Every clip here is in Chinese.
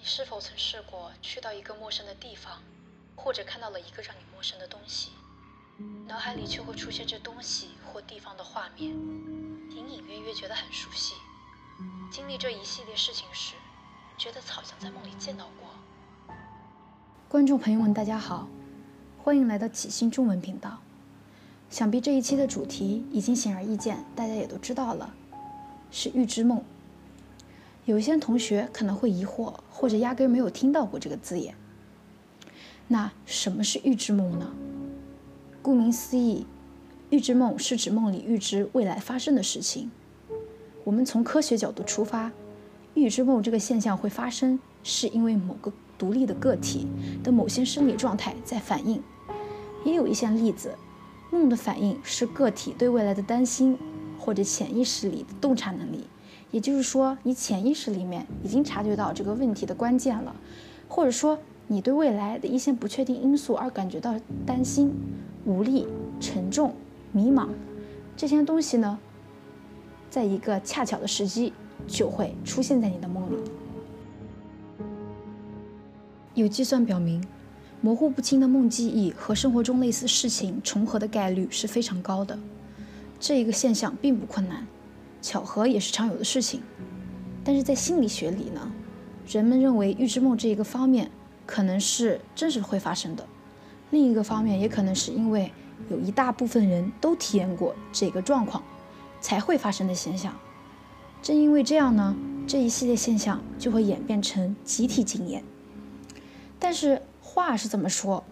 你是否曾试过去到一个陌生的地方，或者看到了一个让你陌生的东西，脑海里却会出现这东西或地方的画面，隐隐约约觉得很熟悉。经历这一系列事情时，觉得好像在梦里见到过。观众朋友们，大家好，欢迎来到启星中文频道。想必这一期的主题已经显而易见，大家也都知道了，是预知梦。有些同学可能会疑惑，或者压根没有听到过这个字眼。那什么是预知梦呢？顾名思义，预知梦是指梦里预知未来发生的事情。我们从科学角度出发，预知梦这个现象会发生，是因为某个独立的个体的某些生理状态在反应。也有一些例子，梦的反应是个体对未来的担心，或者潜意识里的洞察能力。也就是说，你潜意识里面已经察觉到这个问题的关键了，或者说你对未来的一些不确定因素而感觉到担心、无力、沉重、迷茫，这些东西呢，在一个恰巧的时机就会出现在你的梦里。有计算表明，模糊不清的梦记忆和生活中类似事情重合的概率是非常高的，这一个现象并不困难。巧合也是常有的事情，但是在心理学里呢，人们认为预知梦这一个方面可能是真实会发生的，另一个方面也可能是因为有一大部分人都体验过这个状况才会发生的现象。正因为这样呢，这一系列现象就会演变成集体经验。但是话是这么说，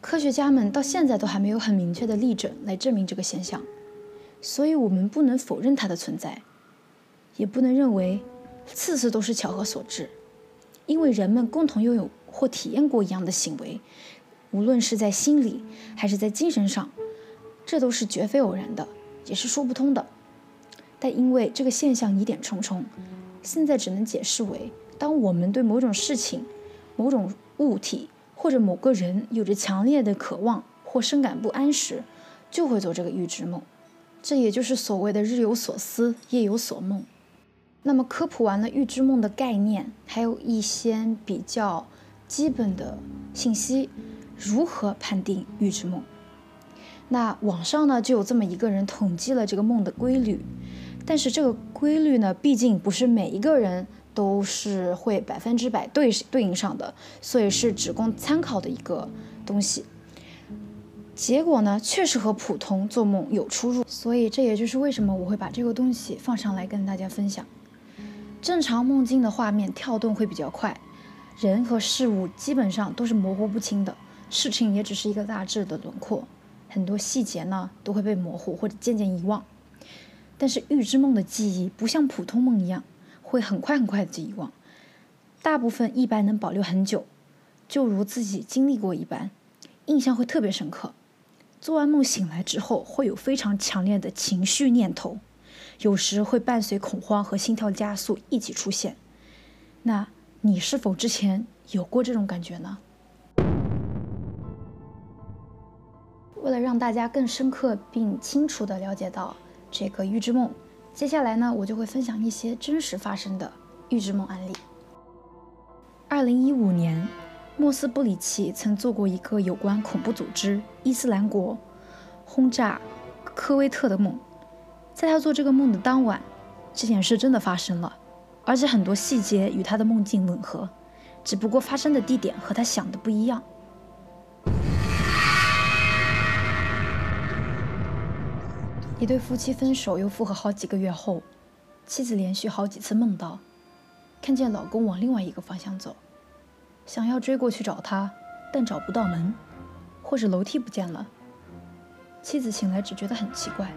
科学家们到现在都还没有很明确的例证来证明这个现象。所以，我们不能否认它的存在，也不能认为次次都是巧合所致，因为人们共同拥有或体验过一样的行为，无论是在心理还是在精神上，这都是绝非偶然的，也是说不通的。但因为这个现象疑点重重，现在只能解释为：当我们对某种事情、某种物体或者某个人有着强烈的渴望或深感不安时，就会做这个预知梦。这也就是所谓的“日有所思，夜有所梦”。那么科普完了预知梦的概念，还有一些比较基本的信息，如何判定预知梦？那网上呢就有这么一个人统计了这个梦的规律，但是这个规律呢，毕竟不是每一个人都是会百分之百对对应上的，所以是只供参考的一个东西。结果呢，确实和普通做梦有出入，所以这也就是为什么我会把这个东西放上来跟大家分享。正常梦境的画面跳动会比较快，人和事物基本上都是模糊不清的，事情也只是一个大致的轮廓，很多细节呢都会被模糊或者渐渐遗忘。但是预知梦的记忆不像普通梦一样会很快很快的就遗忘，大部分一般能保留很久，就如自己经历过一般，印象会特别深刻。做完梦醒来之后，会有非常强烈的情绪念头，有时会伴随恐慌和心跳加速一起出现。那你是否之前有过这种感觉呢？为了让大家更深刻并清楚地了解到这个预知梦，接下来呢，我就会分享一些真实发生的预知梦案例。二零一五年。莫斯布里奇曾做过一个有关恐怖组织伊斯兰国轰炸科威特的梦，在他做这个梦的当晚，这件事真的发生了，而且很多细节与他的梦境吻合，只不过发生的地点和他想的不一样。一对夫妻分手又复合好几个月后，妻子连续好几次梦到看见老公往另外一个方向走。想要追过去找他，但找不到门，或是楼梯不见了。妻子醒来只觉得很奇怪，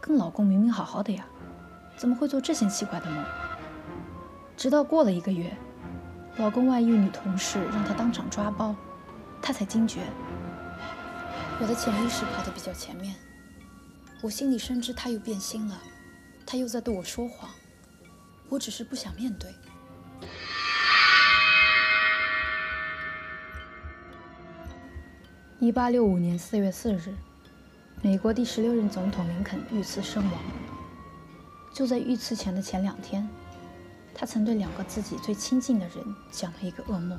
跟老公明明好好的呀，怎么会做这些奇怪的梦？直到过了一个月，老公外遇女同事让他当场抓包，他才惊觉。我的潜意识跑得比较前面，我心里深知他又变心了，他又在对我说谎，我只是不想面对。一八六五年四月四日，美国第十六任总统林肯遇刺身亡。就在遇刺前的前两天，他曾对两个自己最亲近的人讲了一个噩梦。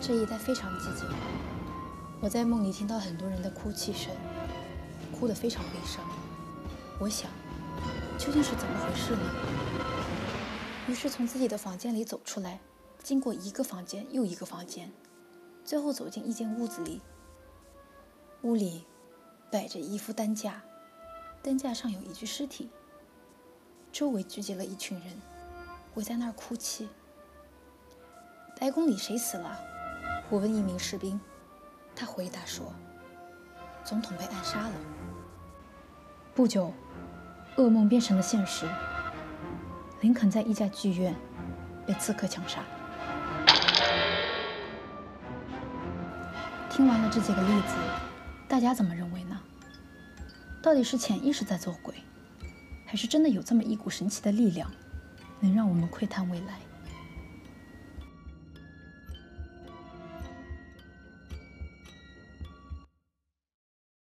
这一带非常寂静，我在梦里听到很多人的哭泣声，哭得非常悲伤。我想，究竟是怎么回事呢？于是从自己的房间里走出来，经过一个房间又一个房间，最后走进一间屋子里。屋里摆着一副担架，担架上有一具尸体，周围聚集了一群人。围在那儿哭泣。白宫里谁死了？我问一名士兵，他回答说：“总统被暗杀了。”不久，噩梦变成了现实。林肯在一家剧院被刺客枪杀。听完了这几个例子，大家怎么认为呢？到底是潜意识在作鬼，还是真的有这么一股神奇的力量？能让我们窥探未来。